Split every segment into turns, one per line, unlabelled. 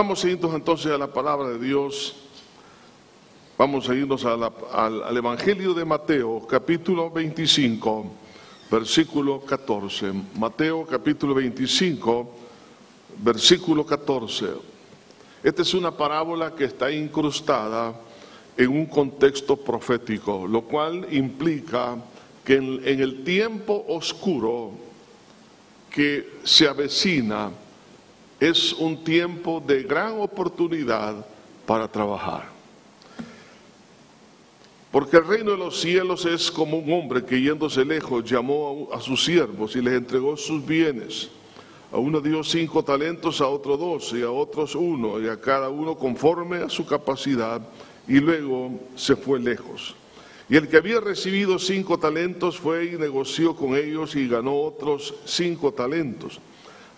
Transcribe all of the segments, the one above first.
Vamos a irnos entonces a la palabra de Dios. Vamos a irnos al, al Evangelio de Mateo, capítulo 25, versículo 14. Mateo, capítulo 25, versículo 14. Esta es una parábola que está incrustada en un contexto profético, lo cual implica que en, el tiempo oscuro que se avecina es un tiempo de gran oportunidad para trabajar. Porque el reino de los cielos es como un hombre que yéndose lejos llamó a, sus siervos y les entregó sus bienes. A uno dio cinco talentos, a otro dos y a otros uno, y a cada uno conforme a su capacidad, y luego se fue lejos. Y el que había recibido cinco talentos fue y negoció con ellos y ganó otros cinco talentos.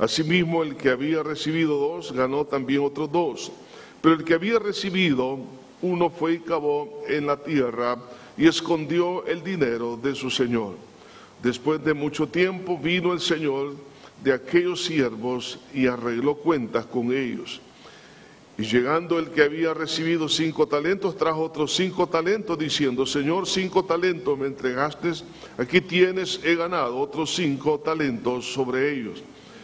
Asimismo, el que había recibido dos ganó también otros dos. Pero el que había recibido uno fue y cavó en la tierra y escondió el dinero de su señor. Después de mucho tiempo vino el señor de aquellos siervos y arregló cuentas con ellos. Y llegando el que había recibido cinco talentos, trajo otros cinco talentos, diciendo, Señor, cinco talentos me entregaste, aquí tienes, he ganado otros cinco talentos sobre ellos.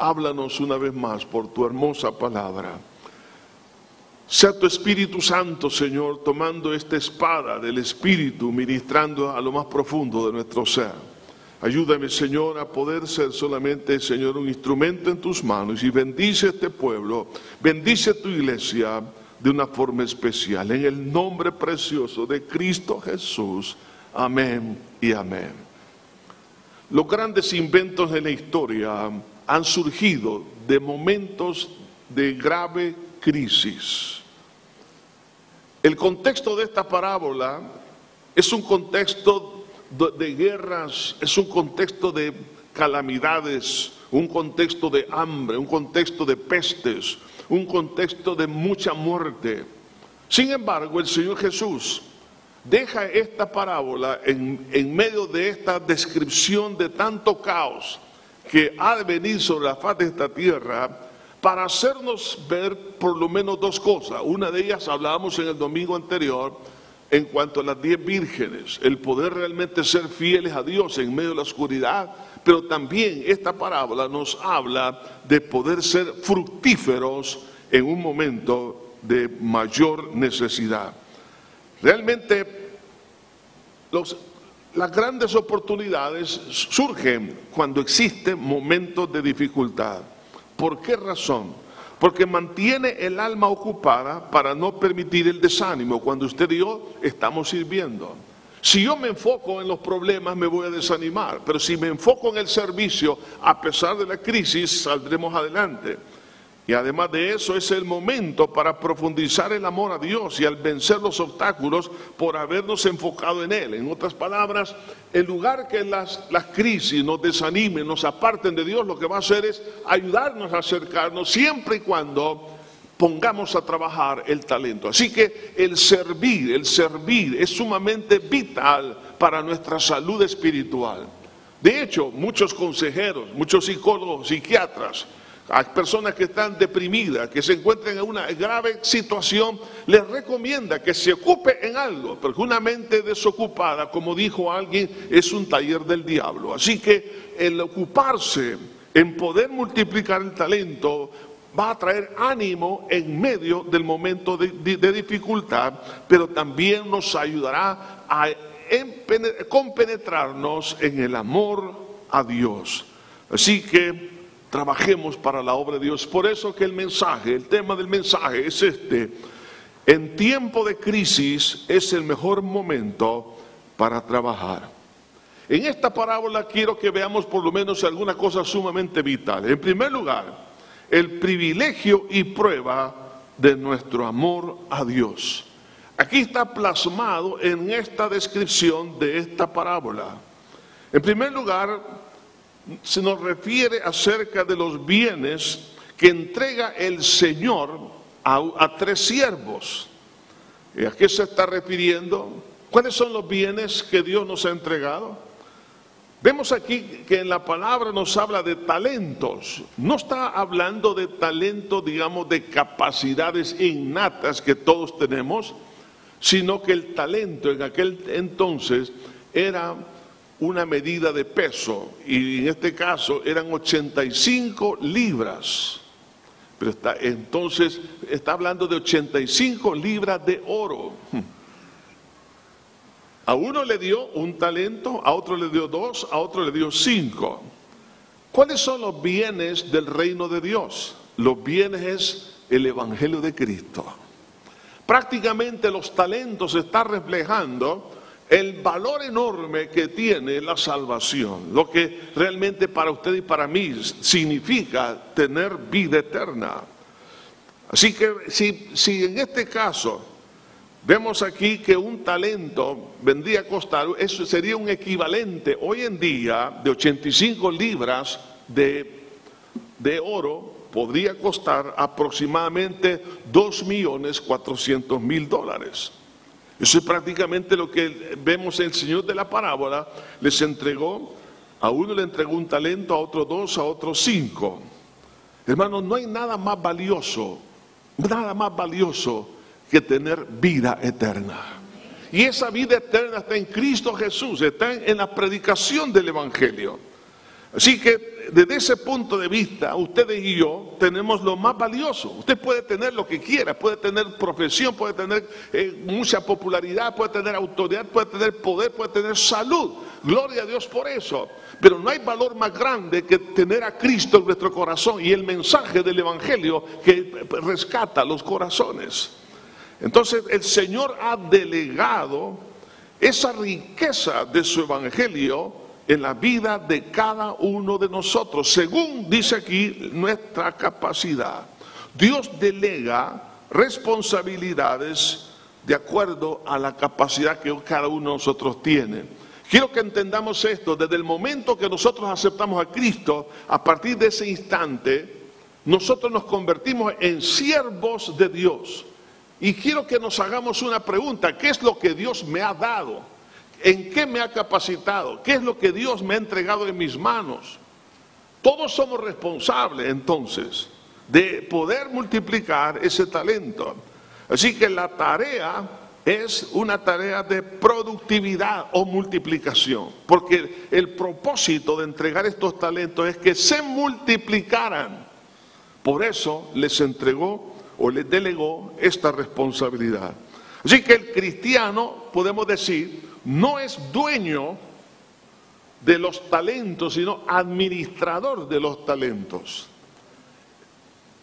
háblanos una vez más por tu hermosa palabra. Sea tu Espíritu Santo, Señor, tomando esta espada del Espíritu, ministrando a lo más profundo de nuestro ser Ayúdame, Señor, a poder ser solamente, Señor, un instrumento en tus manos y bendice este pueblo, bendice tu iglesia de una forma especial. En el nombre precioso de Cristo Jesús. Amén y amén. Los grandes inventos de la historia han surgido de momentos de grave crisis. El contexto de esta parábola es un contexto de guerras, es un contexto de calamidades, un contexto de hambre, un contexto de pestes, un contexto de mucha muerte. Sin embargo, el Señor Jesús deja esta parábola en, en, medio de esta descripción de tanto caos que ha de venir sobre la faz de esta tierra para hacernos ver por lo menos dos cosas. Una de ellas hablábamos en el domingo anterior, en cuanto a las diez vírgenes, el poder realmente ser fieles a Dios en medio de la oscuridad, pero también esta parábola nos habla de poder ser fructíferos en un momento de mayor necesidad. Realmente las grandes oportunidades surgen cuando existen momentos de dificultad. ¿Por qué razón? porque mantiene el alma ocupada para no permitir el desánimo cuando usted y yo estamos sirviendo. Si yo me enfoco en los problemas me voy a desanimar, pero si me enfoco en el servicio, a pesar de la crisis, saldremos adelante. Y además de eso es el momento para profundizar el amor a Dios y al vencer los obstáculos por habernos enfocado en Él. En otras palabras, en lugar que las, las crisis nos desanimen, nos aparten de Dios, lo que va a hacer es ayudarnos a acercarnos siempre y cuando pongamos a trabajar el talento. Así que el servir, el servir es sumamente vital para nuestra salud espiritual. De hecho, muchos consejeros, muchos psicólogos, psiquiatras, a personas que están deprimidas, que se encuentran en una grave situación, les recomienda que se ocupe en algo, porque una mente desocupada, como dijo alguien, es un taller del diablo. Así que el ocuparse en poder multiplicar el talento va a traer ánimo en medio del momento de, dificultad, pero también nos ayudará a compenetrarnos en el amor a Dios. Así que trabajemos para la obra de Dios. Por eso que el mensaje, el tema del mensaje es este. En tiempo de crisis es el mejor momento para trabajar. En esta parábola quiero que veamos por lo menos alguna cosa sumamente vital. En primer lugar, el privilegio y prueba de nuestro amor a Dios. Aquí está plasmado en esta descripción de esta parábola. En primer lugar, se nos refiere acerca de los bienes que entrega el Señor a, tres siervos. ¿A qué se está refiriendo? ¿Cuáles son los bienes que Dios nos ha entregado? Vemos aquí que en la palabra nos habla de talentos. No está hablando de talentos, digamos, de capacidades innatas que todos tenemos, sino que el talento en aquel entonces era una medida de peso y en este caso eran 85 libras. Pero está, entonces está hablando de 85 libras de oro. A uno le dio un talento, a otro le dio dos, a otro le dio cinco. ¿Cuáles son los bienes del reino de Dios? Los bienes es el Evangelio de Cristo. Prácticamente los talentos están reflejando el valor enorme que tiene la salvación, lo que realmente para usted y para mí significa tener vida eterna. Así que si, en este caso vemos aquí que un talento vendría a costar, eso sería un equivalente hoy en día de 85 libras de, de oro, podría costar aproximadamente 2 millones 400 mil dólares. Eso es prácticamente lo que vemos el Señor de la parábola. Les entregó, a uno le entregó un talento, a otro dos, a otro cinco. Hermanos, no hay nada más valioso, nada más valioso que tener vida eterna. Y esa vida eterna está en Cristo Jesús, está en la predicación del Evangelio. Así que desde ese punto de vista, ustedes y yo tenemos lo más valioso. Usted puede tener lo que quiera, puede tener profesión, puede tener eh, mucha popularidad, puede tener autoridad, puede tener poder, puede tener salud. Gloria a Dios por eso. Pero no hay valor más grande que tener a Cristo en nuestro corazón y el mensaje del Evangelio que rescata los corazones. Entonces el Señor ha delegado esa riqueza de su Evangelio en la vida de cada uno de nosotros, según dice aquí nuestra capacidad. Dios delega responsabilidades de acuerdo a la capacidad que cada uno de nosotros tiene. Quiero que entendamos esto, desde el momento que nosotros aceptamos a Cristo, a partir de ese instante, nosotros nos convertimos en siervos de Dios. Y quiero que nos hagamos una pregunta, ¿qué es lo que Dios me ha dado? ¿En qué me ha capacitado? ¿Qué es lo que Dios me ha entregado en mis manos? Todos somos responsables entonces de poder multiplicar ese talento. Así que la tarea es una tarea de productividad o multiplicación, porque el propósito de entregar estos talentos es que se multiplicaran. Por eso les entregó o les delegó esta responsabilidad. Así que el cristiano, podemos decir, no es dueño de los talentos, sino administrador de los talentos.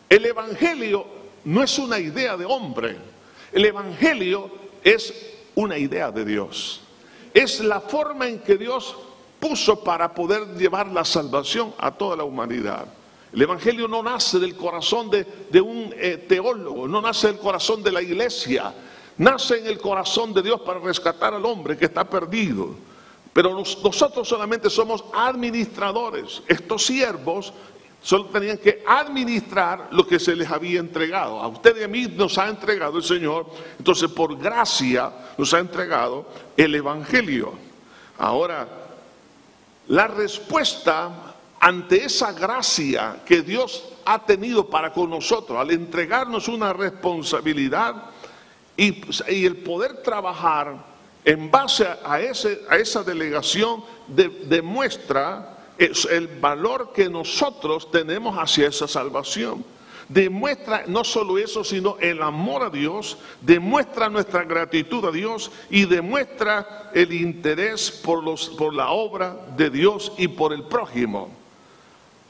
El Evangelio no es una idea de hombre, el Evangelio es una idea de Dios. Es la forma en que Dios puso para poder llevar la salvación a toda la humanidad. El Evangelio no nace del corazón de, un eh, teólogo, no nace del corazón de la iglesia, nace en el corazón de Dios para rescatar al hombre que está perdido. Pero nosotros solamente somos administradores. Estos siervos solo tenían que administrar lo que se les había entregado. A usted y a mí nos ha entregado el Señor. Entonces, por gracia nos ha entregado el Evangelio. Ahora, la respuesta ante esa gracia que Dios ha tenido para con nosotros, al entregarnos una responsabilidad y, el poder trabajar en base a, ese, a esa delegación, demuestra el valor que nosotros tenemos hacia esa salvación demuestra no solo eso, sino el amor a Dios, demuestra nuestra gratitud a Dios y demuestra el interés por, los, por la obra de Dios y por el prójimo.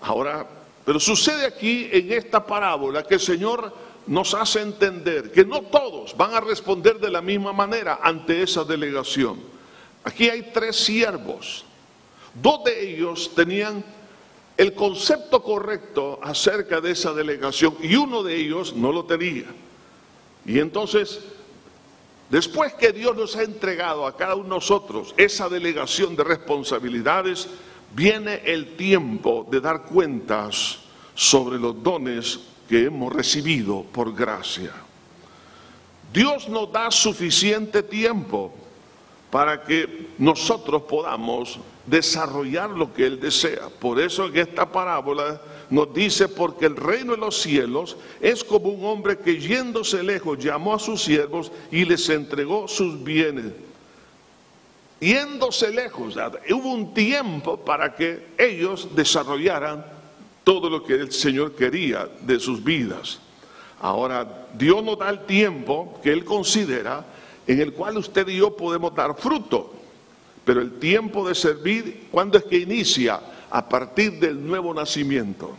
Ahora, pero sucede aquí en esta parábola que el Señor nos hace entender que no todos van a responder de la misma manera ante esa delegación. Aquí hay tres siervos. Dos de ellos tenían el concepto correcto acerca de esa delegación y uno de ellos no lo tenía. Y entonces, después que Dios nos ha entregado a cada uno de nosotros esa delegación de responsabilidades, viene el tiempo de dar cuentas sobre los dones que hemos recibido por gracia. Dios nos da suficiente tiempo para que nosotros podamos desarrollar lo que Él desea. Por eso en esta parábola nos dice, porque el reino de los cielos es como un hombre que yéndose lejos llamó a sus siervos y les entregó sus bienes. Yéndose lejos, hubo un tiempo para que ellos desarrollaran todo lo que el Señor quería de sus vidas. Ahora, Dios nos da el tiempo que Él considera en el cual usted y yo podemos dar fruto. Pero el tiempo de servir, ¿cuándo es que inicia? A partir del nuevo nacimiento.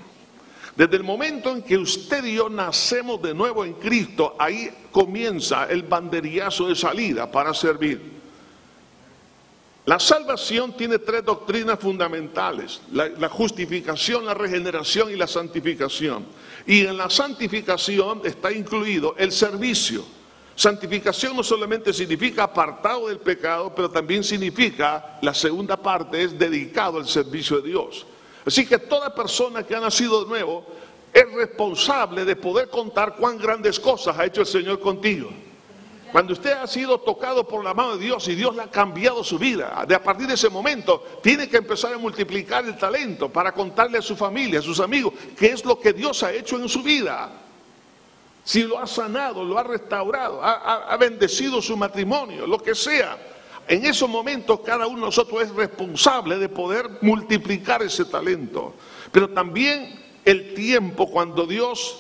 Desde el momento en que usted y yo nacemos de nuevo en Cristo, ahí comienza el banderillazo de salida para servir. La salvación tiene tres doctrinas fundamentales, la, justificación, la regeneración y la santificación. Y en la santificación está incluido el servicio. Santificación no solamente significa apartado del pecado, pero también significa, la segunda parte es dedicado al servicio de Dios. Así que toda persona que ha nacido de nuevo es responsable de poder contar cuán grandes cosas ha hecho el Señor contigo. Cuando usted ha sido tocado por la mano de Dios y Dios le ha cambiado su vida, de a partir de ese momento tiene que empezar a multiplicar el talento para contarle a su familia, a sus amigos, qué es lo que Dios ha hecho en su vida si lo ha sanado, lo ha restaurado, ha, bendecido su matrimonio, lo que sea. En esos momentos cada uno de nosotros es responsable de poder multiplicar ese talento. Pero también el tiempo cuando Dios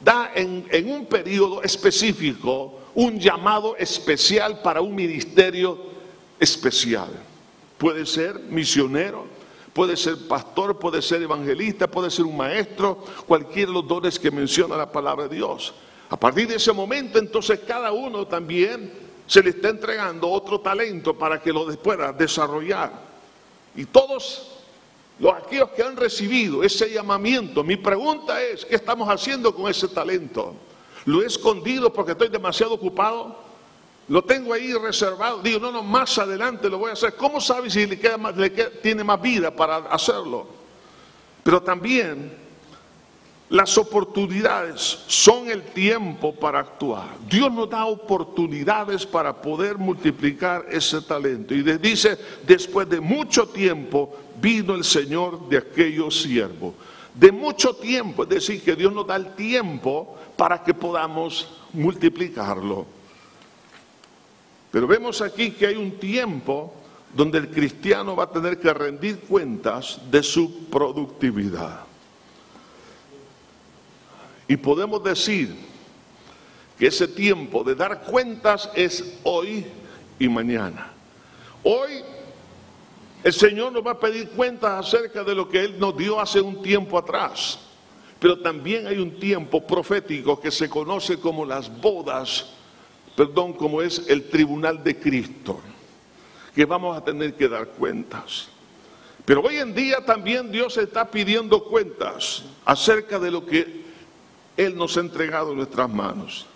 da en, en un periodo específico un llamado especial para un ministerio especial. Puede ser misionero, puede ser pastor, puede ser evangelista, puede ser un maestro, cualquiera de los dones que menciona la palabra de Dios. A partir de ese momento, entonces cada uno también se le está entregando otro talento para que lo pueda desarrollar. Y todos los aquellos que han recibido ese llamamiento, mi pregunta es, ¿qué estamos haciendo con ese talento? ¿Lo he escondido porque estoy demasiado ocupado? ¿Lo tengo ahí reservado? Digo, no, no, más adelante lo voy a hacer. ¿Cómo sabe si le, queda le tiene más vida para hacerlo? Pero también las oportunidades son el tiempo para actuar. Dios nos da oportunidades para poder multiplicar ese talento. Y dice, después de mucho tiempo vino el Señor de aquellos siervos. De mucho tiempo, es decir, que Dios nos da el tiempo para que podamos multiplicarlo. Pero vemos aquí que hay un tiempo donde el cristiano va a tener que rendir cuentas de su productividad. Y podemos decir que ese tiempo de dar cuentas es hoy y mañana. Hoy el Señor nos va a pedir cuentas acerca de lo que Él nos dio hace un tiempo atrás. Pero también hay un tiempo profético que se conoce como las bodas, perdón, como es el tribunal de Cristo, que vamos a tener que dar cuentas. Pero hoy en día también Dios está pidiendo cuentas acerca de lo que él nos ha entregado en nuestras manos.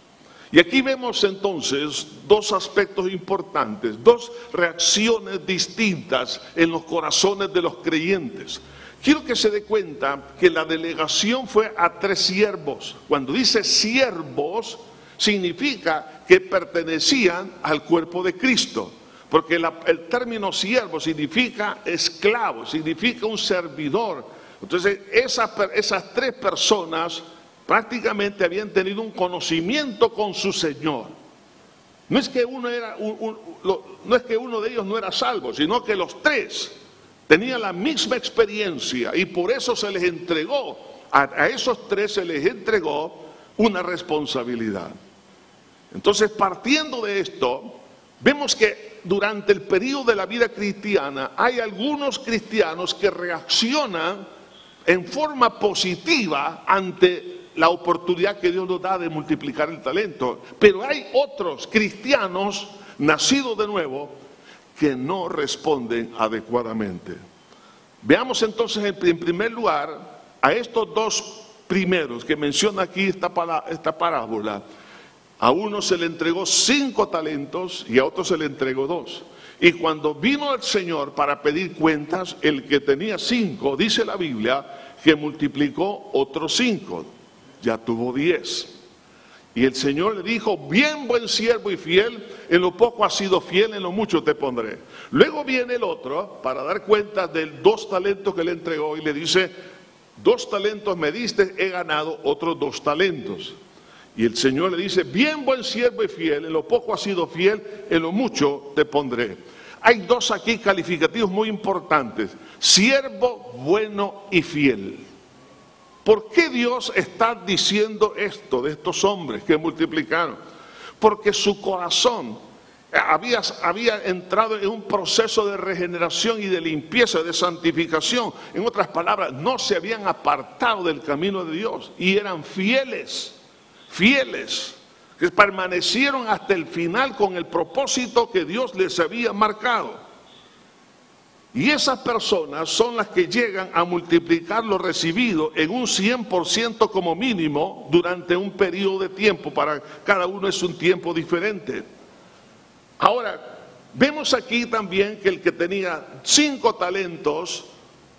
Y aquí vemos entonces dos aspectos importantes, dos reacciones distintas en los corazones de los creyentes. Quiero que se dé cuenta que la delegación fue a tres siervos. Cuando dice siervos, significa que pertenecían al cuerpo de Cristo. porque el término siervo significa esclavo, significa un servidor. Entonces, esas, esas tres personas prácticamente habían tenido un conocimiento con su Señor. No es que uno, era no es que uno de ellos no era salvo, sino que los tres tenían la misma experiencia y por eso se les entregó, a esos tres se les entregó una responsabilidad. Entonces, partiendo de esto, vemos que durante el periodo de la vida cristiana hay algunos cristianos que reaccionan en forma positiva ante la oportunidad que Dios nos da de multiplicar el talento. Pero hay otros cristianos nacidos de nuevo que no responden adecuadamente. Veamos entonces en primer lugar a estos dos primeros que menciona aquí esta, esta parábola. A uno se le entregó cinco talentos y a otro se le entregó dos. Y cuando vino el Señor para pedir cuentas, el que tenía cinco, dice la Biblia, que multiplicó otros cinco, ya tuvo diez. Y el Señor le dijo, bien buen siervo y fiel, en lo poco has sido fiel, en lo mucho te pondré. Luego viene el otro para dar cuenta de dos talentos que le entregó y le dice, dos talentos me diste, he ganado otros dos talentos. Y el Señor le dice, bien buen siervo y fiel, en lo poco has sido fiel, en lo mucho te pondré. Hay dos aquí calificativos muy importantes, siervo bueno y fiel. ¿Por qué Dios está diciendo esto de estos hombres que multiplicaron? Porque su corazón había, había, entrado en un proceso de regeneración y de limpieza, de santificación. En otras palabras, no se habían apartado del camino de Dios y eran fieles fieles, que permanecieron hasta el final con el propósito que Dios les había marcado. Y esas personas son las que llegan a multiplicar lo recibido en un 100% como mínimo durante un periodo de tiempo. Para cada uno es un tiempo diferente. Ahora, vemos aquí también que el que tenía cinco talentos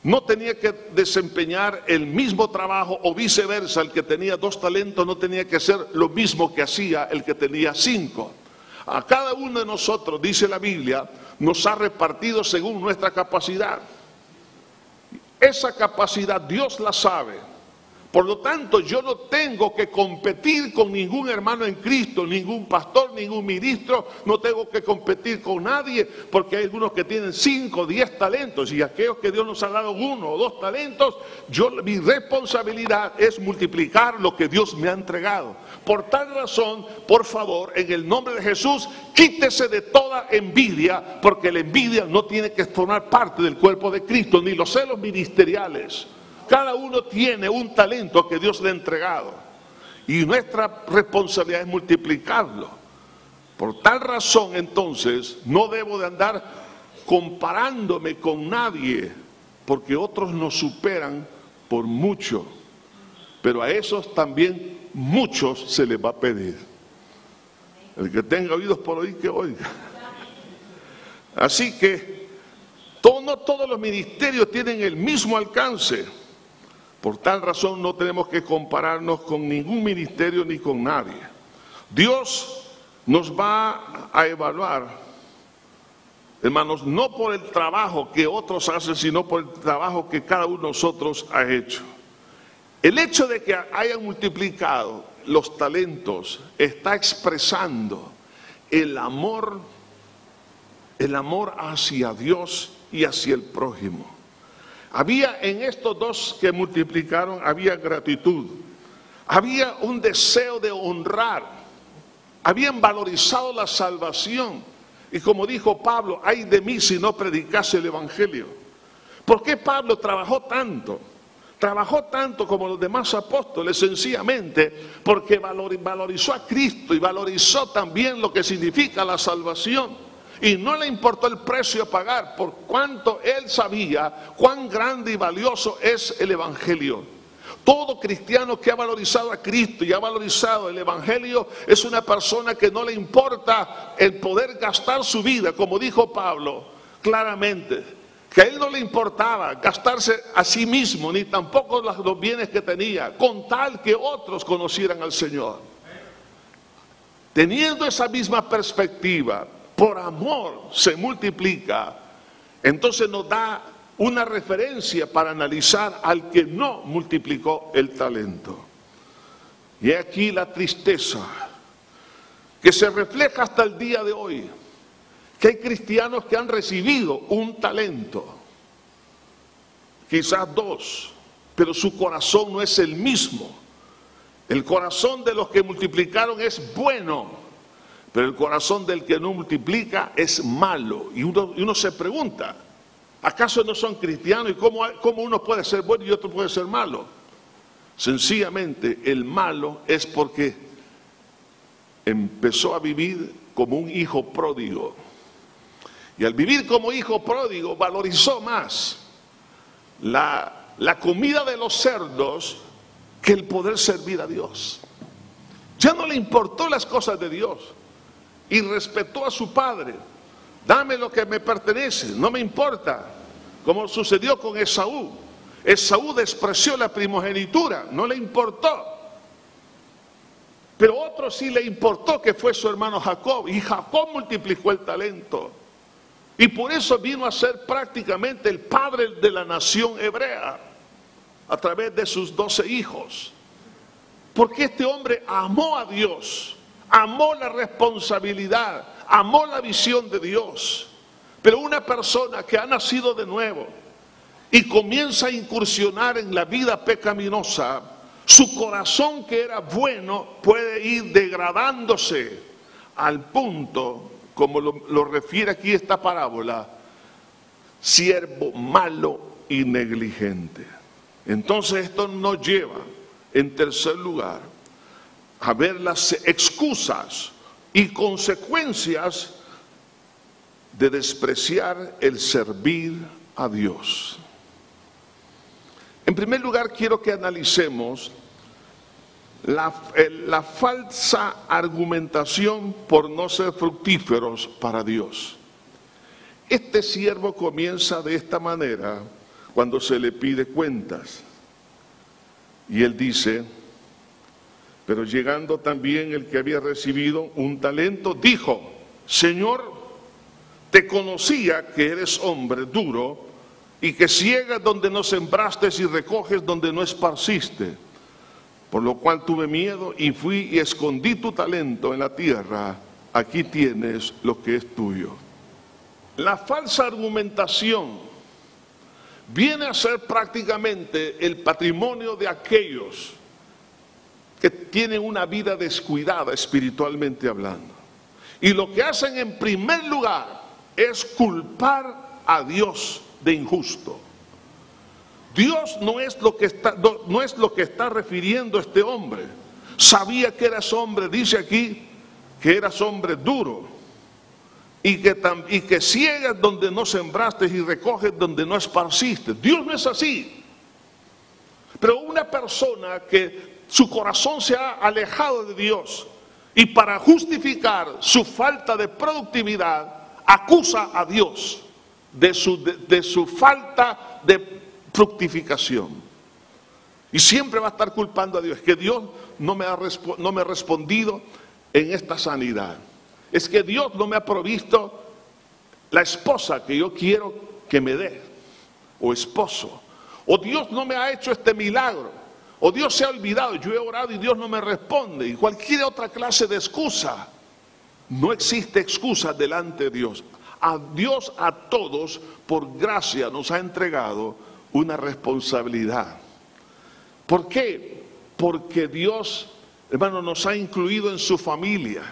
no tenía que desempeñar el mismo trabajo o viceversa, el que tenía dos talentos no tenía que hacer lo mismo que hacía el que tenía cinco. A cada uno de nosotros, dice la Biblia, nos ha repartido según nuestra capacidad. Esa capacidad Dios la sabe. Por lo tanto, yo no tengo que competir con ningún hermano en Cristo, ningún pastor, ningún ministro, no tengo que competir con nadie, porque hay algunos que tienen cinco, diez talentos y aquellos que Dios nos ha dado uno o dos talentos, yo mi responsabilidad es multiplicar lo que Dios me ha entregado. Por tal razón, por favor, en el nombre de Jesús, quítese de toda envidia, porque la envidia no tiene que formar parte del cuerpo de Cristo, ni los celos ministeriales. Cada uno tiene un talento que Dios le ha entregado. Y nuestra responsabilidad es multiplicarlo. Por tal razón, entonces, no debo de andar comparándome con nadie, porque otros nos superan por mucho. Pero a esos también muchos se les va a pedir. El que tenga oídos por oír, que oiga. Así que no todos los ministerios tienen el mismo alcance. Por tal razón no tenemos que compararnos con ningún ministerio ni con nadie. Dios nos va a evaluar, hermanos, no por el trabajo que otros hacen, sino por el trabajo que cada uno de nosotros ha hecho. El hecho de que hayan multiplicado los talentos está expresando el amor, el amor hacia Dios y hacia el prójimo. Había en estos dos que multiplicaron, había gratitud, había un deseo de honrar, habían valorizado la salvación. Y como dijo Pablo, ay de mí si no predicase el Evangelio. ¿Por qué Pablo trabajó tanto? Trabajó tanto como los demás apóstoles, sencillamente porque valorizó a Cristo y valorizó también lo que significa la salvación. Y no le importó el precio a pagar por cuanto él sabía cuán grande y valioso es el Evangelio. Todo cristiano que ha valorizado a Cristo y ha valorizado el Evangelio es una persona que no le importa el poder gastar su vida, como dijo Pablo claramente, que a él no le importaba gastarse a sí mismo, ni tampoco los bienes que tenía, con tal que otros conocieran al Señor. Teniendo esa misma perspectiva, por amor se multiplica, entonces nos da una referencia para analizar al que no multiplicó el talento. Y aquí la tristeza que se refleja hasta el día de hoy, que hay cristianos que han recibido un talento, quizás dos, pero su corazón no es el mismo. El corazón de los que multiplicaron es bueno, pero el corazón del que no multiplica es malo. Y uno, se pregunta, ¿acaso no son cristianos? ¿Y cómo, cómo uno puede ser bueno y otro puede ser malo? Sencillamente el malo es porque empezó a vivir como un hijo pródigo. Y al vivir como hijo pródigo valorizó más la, la comida de los cerdos que el poder servir a Dios. Ya no le importó las cosas de Dios y respetó a su padre. Dame lo que me pertenece, no me importa, como sucedió con Esaú. Esaú despreció la primogenitura, no le importó. Pero otro sí le importó que fue su hermano Jacob y Jacob multiplicó el talento. Y por eso vino a ser prácticamente el padre de la nación hebrea a través de sus doce hijos. Porque este hombre amó a Dios, amó la responsabilidad, amó la visión de Dios. Pero una persona que ha nacido de nuevo y comienza a incursionar en la vida pecaminosa, su corazón que era bueno puede ir degradándose al punto, como lo, refiere aquí esta parábola, siervo malo y negligente. Entonces esto nos lleva, en tercer lugar, a ver las excusas y consecuencias de despreciar el servir a Dios. En primer lugar, quiero que analicemos la, la, falsa argumentación por no ser fructíferos para Dios. Este siervo comienza de esta manera cuando se le pide cuentas. Y él dice, pero llegando también el que había recibido un talento, dijo, Señor, te conocía que eres hombre duro y que ciegas donde no sembraste y recoges donde no esparciste. Por lo cual tuve miedo y fui y escondí tu talento en la tierra. Aquí tienes lo que es tuyo. La falsa argumentación viene a ser prácticamente el patrimonio de aquellos que tienen una vida descuidada espiritualmente hablando. Y lo que hacen en primer lugar es culpar a Dios de injusto. Dios no es lo que está, no, es lo que está refiriendo este hombre. Sabía que eras hombre, dice aquí que eras hombre duro y que, y que ciegas donde no sembraste y recoges donde no esparciste. Dios no es así. Pero una persona que su corazón se ha alejado de Dios y para justificar su falta de productividad acusa a Dios de su, de, su falta de fructificación. Y siempre va a estar culpando a Dios, que Dios no me ha, no me ha respondido en esta sanidad es que Dios no me ha provisto la esposa que yo quiero que me dé, o esposo, o Dios no me ha hecho este milagro, o Dios se ha olvidado, yo he orado y Dios no me responde, y cualquier otra clase de excusa. No existe excusa delante de Dios. A Dios a todos, por gracia, nos ha entregado una responsabilidad. ¿Por qué? Porque Dios, hermano, nos ha incluido en su familia.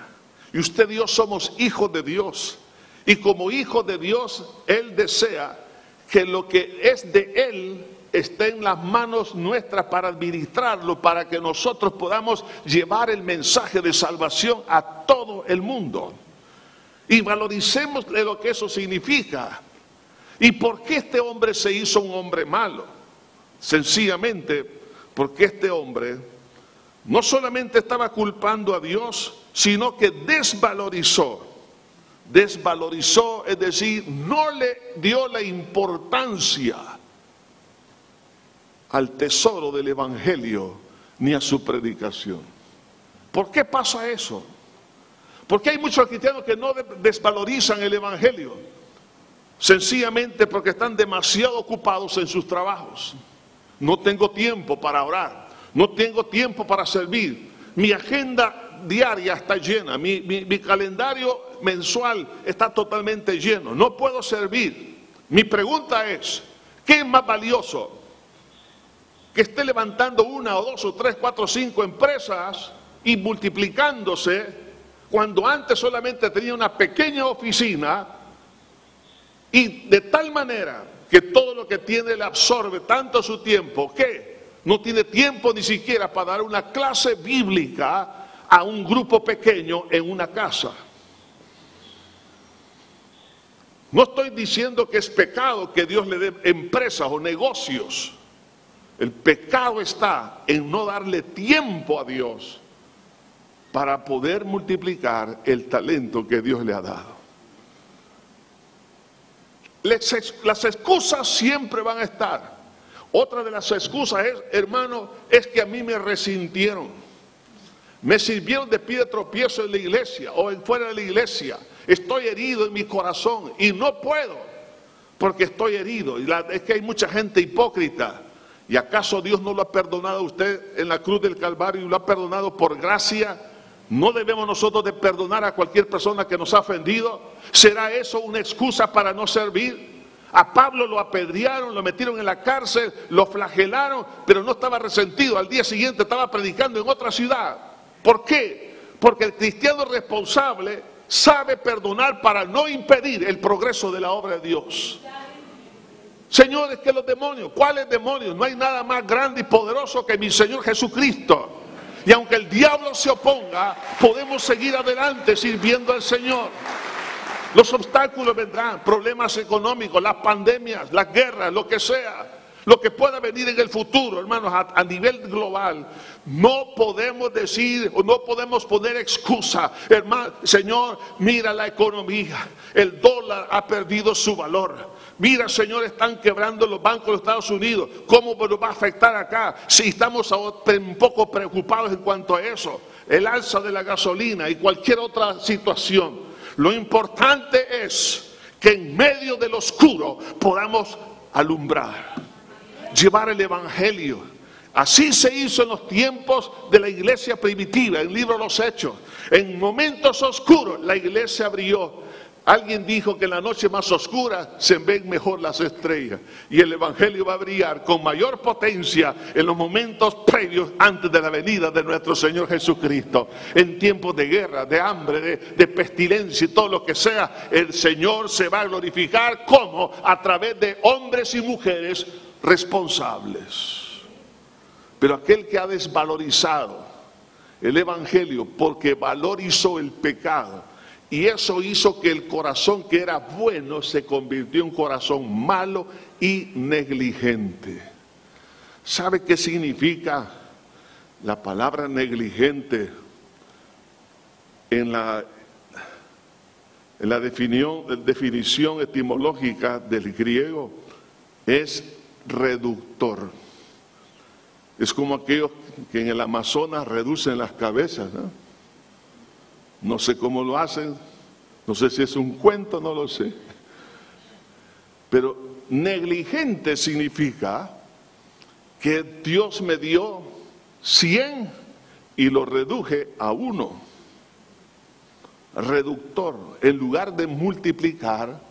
Y usted y yo somos hijos de Dios. Y como hijo de Dios, Él desea que lo que es de Él esté en las manos nuestras para administrarlo, para que nosotros podamos llevar el mensaje de salvación a todo el mundo. Y valoricemos lo que eso significa. ¿Y por qué este hombre se hizo un hombre malo? Sencillamente porque este hombre no solamente estaba culpando a Dios, sino que desvalorizó, desvalorizó, es decir, no le dio la importancia al tesoro del Evangelio ni a su predicación. ¿Por qué pasa eso? Porque hay muchos cristianos que no desvalorizan el Evangelio, sencillamente porque están demasiado ocupados en sus trabajos. No tengo tiempo para orar, no tengo tiempo para servir. Mi agenda diaria está llena, mi, mi calendario mensual está totalmente lleno, no puedo servir. Mi pregunta es, ¿qué es más valioso? Que esté levantando una o dos o tres, cuatro, cinco empresas y multiplicándose cuando antes solamente tenía una pequeña oficina y de tal manera que todo lo que tiene le absorbe tanto su tiempo que no tiene tiempo ni siquiera para dar una clase bíblica a un grupo pequeño en una casa. No estoy diciendo que es pecado que Dios le dé empresas o negocios. El pecado está en no darle tiempo a Dios para poder multiplicar el talento que Dios le ha dado. Las excusas siempre van a estar. Otra de las excusas es, hermano, es que a mí me resintieron. Me sirvieron de pie de tropiezo en la iglesia o en fuera de la iglesia. Estoy herido en mi corazón y no puedo porque estoy herido. Y es que hay mucha gente hipócrita. ¿Y acaso Dios no lo ha perdonado a usted en la cruz del Calvario y lo ha perdonado por gracia? ¿No debemos nosotros de perdonar a cualquier persona que nos ha ofendido? ¿Será eso una excusa para no servir? A Pablo lo apedrearon, lo metieron en la cárcel, lo flagelaron, pero no estaba resentido. Al día siguiente estaba predicando en otra ciudad. ¿Por qué? Porque el cristiano responsable sabe perdonar para no impedir el progreso de la obra de Dios. Señores, que los demonios, ¿cuáles demonios? No hay nada más grande y poderoso que mi Señor Jesucristo. Y aunque el diablo se oponga, podemos seguir adelante sirviendo al Señor. Los obstáculos vendrán, problemas económicos, las pandemias, las guerras, lo que sea, lo que pueda venir en el futuro, hermanos, a, nivel global. No podemos decir o no podemos poner excusa, hermano, Señor, mira la economía, el dólar ha perdido su valor. Mira, Señor, están quebrando los bancos de Estados Unidos. ¿Cómo nos va a afectar acá? Si estamos un poco preocupados en cuanto a eso, el alza de la gasolina y cualquier otra situación. Lo importante es que en medio del oscuro podamos alumbrar, llevar el Evangelio. Así se hizo en los tiempos de la iglesia primitiva, en el libro de los Hechos. En momentos oscuros la iglesia abrió Alguien dijo que en la noche más oscura se ven mejor las estrellas y el Evangelio va a brillar con mayor potencia en los momentos previos antes de la venida de nuestro Señor Jesucristo. En tiempos de guerra, de hambre, de, pestilencia y todo lo que sea, el Señor se va a glorificar como a través de hombres y mujeres responsables. Pero aquel que ha desvalorizado el Evangelio porque valorizó el pecado, y eso hizo que el corazón que era bueno se convirtió en un corazón malo y negligente. ¿Sabe qué significa la palabra negligente en la, definición etimológica del griego? Es reductor. Es como aquellos que en el Amazonas reducen las cabezas. ¿no? No sé cómo lo hacen, no sé si es un cuento, no lo sé. Pero negligente significa que Dios me dio 100 y lo reduje a uno. Reductor, en lugar de multiplicar,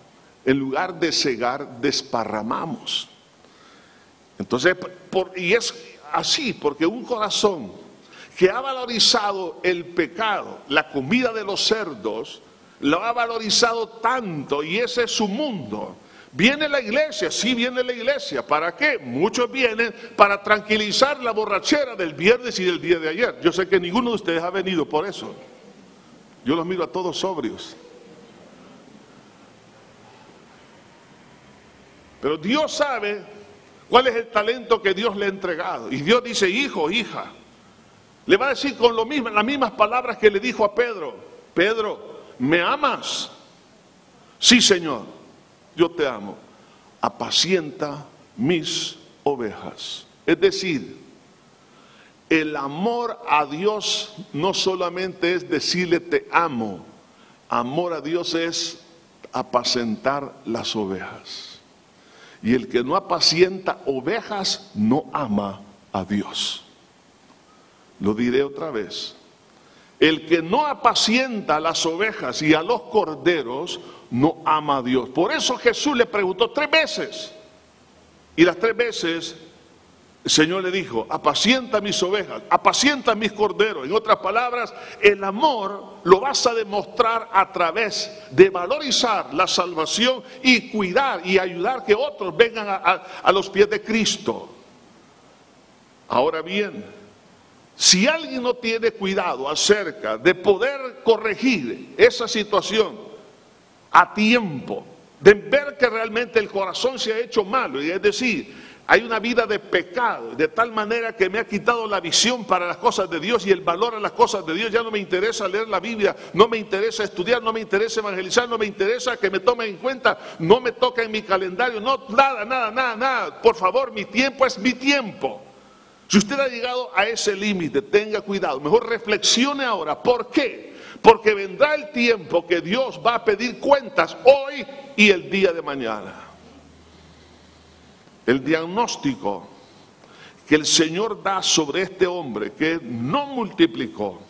en lugar de cegar, desparramamos. Entonces, y es así, porque un corazón que ha valorizado el pecado, la comida de los cerdos, lo ha valorizado tanto y ese es su mundo. Viene la iglesia, sí viene la iglesia. ¿Para qué? Muchos vienen para tranquilizar la borrachera del viernes y del día de ayer. Yo sé que ninguno de ustedes ha venido por eso. Yo los miro a todos sobrios. Pero Dios sabe cuál es el talento que Dios le ha entregado. Y Dios dice, hijo, hija, le va a decir con las mismas palabras que le dijo a Pedro. Pedro, ¿me amas? Sí, Señor, yo te amo. Apacienta mis ovejas. Es decir, el amor a Dios no solamente es decirle te amo, amor a Dios es apacentar las ovejas. Y el que no apacienta ovejas no ama a Dios. Lo diré otra vez. El que no apacienta las ovejas y a los corderos no ama a Dios. Por eso Jesús le preguntó tres veces. Y las tres veces el Señor le dijo, apacienta mis ovejas, apacienta mis corderos. En otras palabras, el amor lo vas a demostrar a través de valorizar la salvación y cuidar y ayudar que otros vengan a, a los pies de Cristo. Ahora bien, si alguien no tiene cuidado acerca de poder corregir esa situación a tiempo, de ver que realmente el corazón se ha hecho malo, y es decir, hay una vida de pecado, de tal manera que me ha quitado la visión para las cosas de Dios y el valor a las cosas de Dios. Ya no me interesa leer la Biblia, no me interesa estudiar, no me interesa evangelizar, no me interesa que me tomen en cuenta, no me toca en mi calendario, no, nada, nada, nada, nada. Por favor, mi tiempo es mi tiempo. Si usted ha llegado a ese límite, tenga cuidado, mejor reflexione ahora. ¿Por qué? Porque vendrá el tiempo que Dios va a pedir cuentas hoy y el día de mañana el diagnóstico que el Señor da sobre este hombre que no multiplicó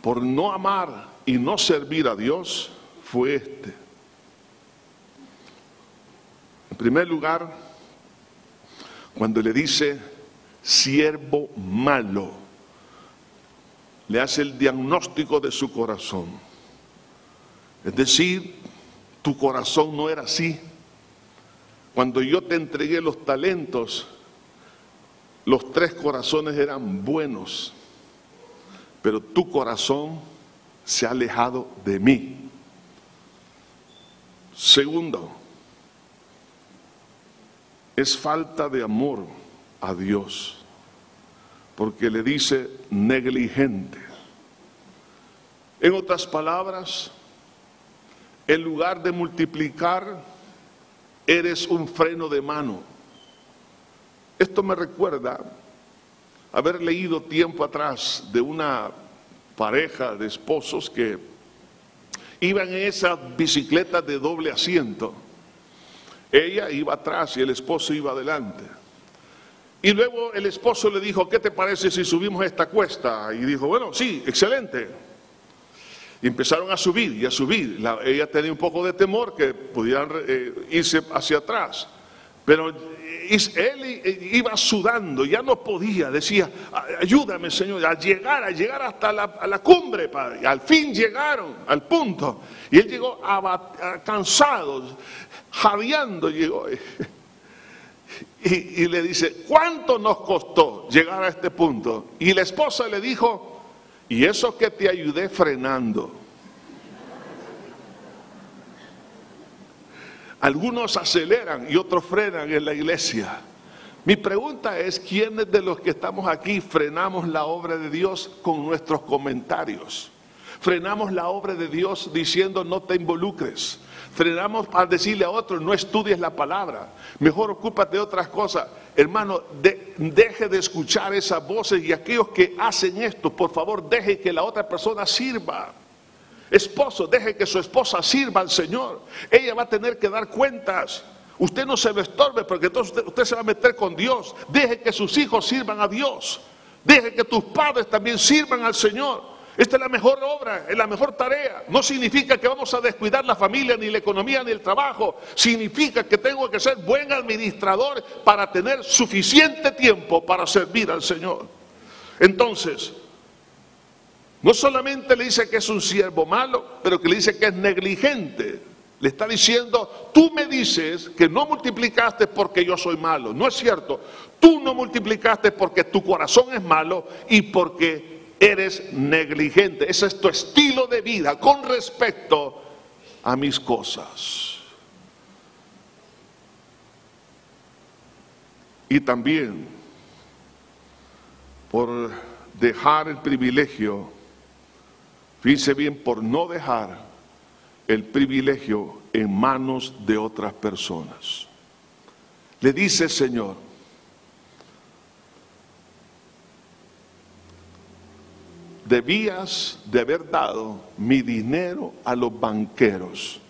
por no amar y no servir a Dios fue este. En primer lugar, cuando le dice siervo malo, le hace el diagnóstico de su corazón. Es decir, tu corazón no era así. Cuando yo te entregué los talentos, los tres corazones eran buenos, pero tu corazón se ha alejado de mí. Segundo, es falta de amor a Dios, porque le dice negligente. En otras palabras, en lugar de multiplicar, eres un freno de mano. Esto me recuerda haber leído tiempo atrás de una pareja de esposos que iban en esa bicicleta de doble asiento. Ella iba atrás y el esposo iba adelante. Y luego el esposo le dijo, ¿qué te parece si subimos esta cuesta? Y dijo, bueno, sí, excelente. Empezaron a subir y a subir. ella tenía un poco de temor que pudieran eh, irse hacia atrás. Pero él iba sudando, ya no podía, decía, ayúdame Señor, a llegar, a llegar hasta la, cumbre, Padre. Al fin llegaron al punto. Y él llegó cansado, jadeando, llegó. y le dice, ¿cuánto nos costó llegar a este punto? Y la esposa le dijo, y eso que te ayudé frenando. Algunos aceleran y otros frenan en la iglesia. Mi pregunta es, ¿quiénes de los que estamos aquí frenamos la obra de Dios con nuestros comentarios? Frenamos la obra de Dios diciendo no te involucres. Frenamos para decirle a otros no estudies la palabra. Mejor ocúpate de otras cosas. Hermano, deje de escuchar esas voces y aquellos que hacen esto, por favor, deje que la otra persona sirva. Esposo, deje que su esposa sirva al Señor. Ella va a tener que dar cuentas. Usted no se lo estorbe porque entonces usted, se va a meter con Dios. Deje que sus hijos sirvan a Dios. Deje que tus padres también sirvan al Señor. Esta es la mejor obra, es la mejor tarea. No significa que vamos a descuidar la familia, ni la economía, ni el trabajo. Significa que tengo que ser buen administrador para tener suficiente tiempo para servir al Señor. Entonces, no solamente le dice que es un siervo malo, pero que le dice que es negligente. Le está diciendo, tú me dices que no multiplicaste porque yo soy malo. No es cierto. Tú no multiplicaste porque tu corazón es malo y porque eres negligente. Ese es tu estilo de vida con respecto a mis cosas. Y también por dejar el privilegio, Fíjense bien, por no dejar el privilegio en manos de otras personas. Le dice Señor, debías de haber dado mi dinero a los banqueros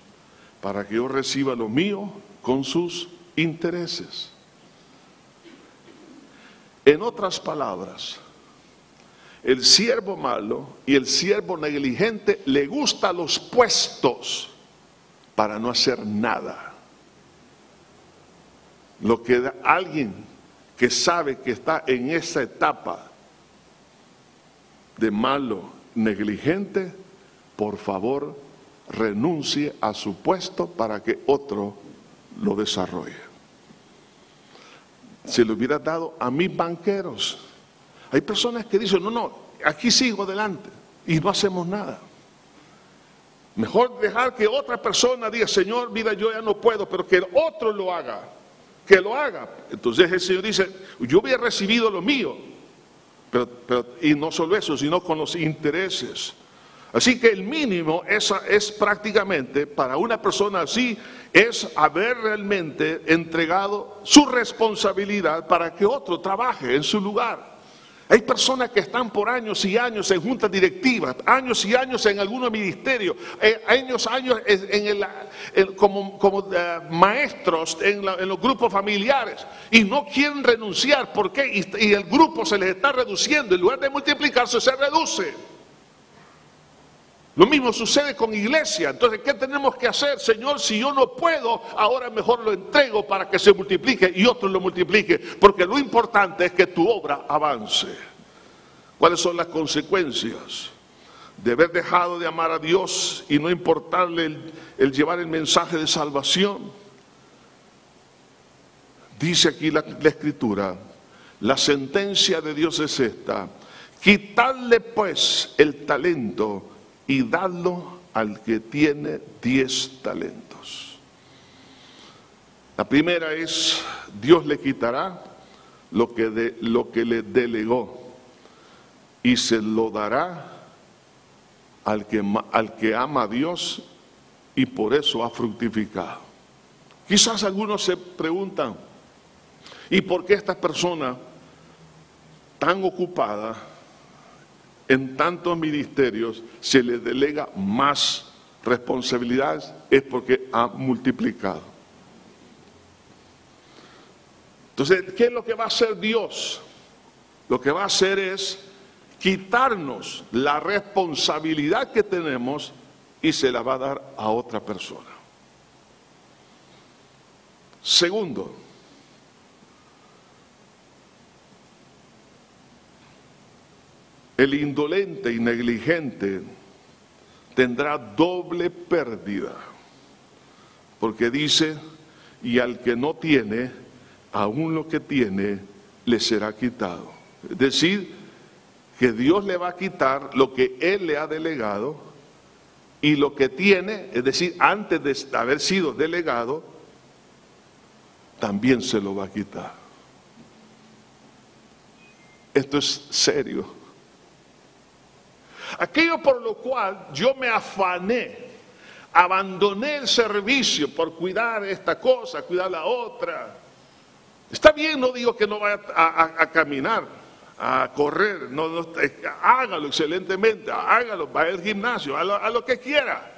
para que yo reciba lo mío con sus intereses. En otras palabras, el siervo malo y el siervo negligente le gusta los puestos para no hacer nada. Lo que alguien que sabe que está en esa etapa de malo, negligente, por favor renuncie a su puesto para que otro lo desarrolle. Se lo hubiera dado a mis banqueros. Hay personas que dicen, no, no, aquí sigo adelante y no hacemos nada. Mejor dejar que otra persona diga, Señor, mira, yo ya no puedo, pero que otro lo haga, que lo haga. Entonces el Señor dice, yo había recibido lo mío, pero, y no solo eso, sino con los intereses. Así que el mínimo es, es prácticamente para una persona así, es haber realmente entregado su responsabilidad para que otro trabaje en su lugar. Hay personas que están por años y años en juntas directivas, años y años en algunos ministerios, eh, años, años en como, eh, maestros en, los grupos familiares y no quieren renunciar. ¿Por qué? Y el grupo se les está reduciendo. En lugar de multiplicarse, se reduce. Lo mismo sucede con iglesia. Entonces, ¿qué tenemos que hacer? Señor, si yo no puedo, ahora mejor lo entrego para que se multiplique y otro lo multiplique. Porque lo importante es que tu obra avance. ¿Cuáles son las consecuencias de haber dejado de amar a Dios y no importarle el, llevar el mensaje de salvación? Dice aquí la, la escritura, la sentencia de Dios es esta, quitarle pues el talento y dadlo al que tiene diez talentos. La primera es, Dios le quitará lo que, de, lo que le delegó y se lo dará al que, al que ama a Dios y por eso ha fructificado. Quizás algunos se preguntan, ¿y por qué esta persona tan ocupada en tantos ministerios se le delega más responsabilidades es porque ha multiplicado. Entonces, ¿qué es lo que va a hacer Dios? Lo que va a hacer es quitarnos la responsabilidad que tenemos y se la va a dar a otra persona. Segundo, El indolente y negligente tendrá doble pérdida, porque dice, y al que no tiene, aún lo que tiene, le será quitado. Es decir, que Dios le va a quitar lo que Él le ha delegado y lo que tiene, es decir, antes de haber sido delegado, también se lo va a quitar. Esto es serio. Aquello por lo cual yo me afané, abandoné el servicio por cuidar esta cosa, cuidar la otra. Está bien, no digo que no vaya a, caminar, a correr, no, hágalo excelentemente, hágalo, vaya al gimnasio, a lo que quiera.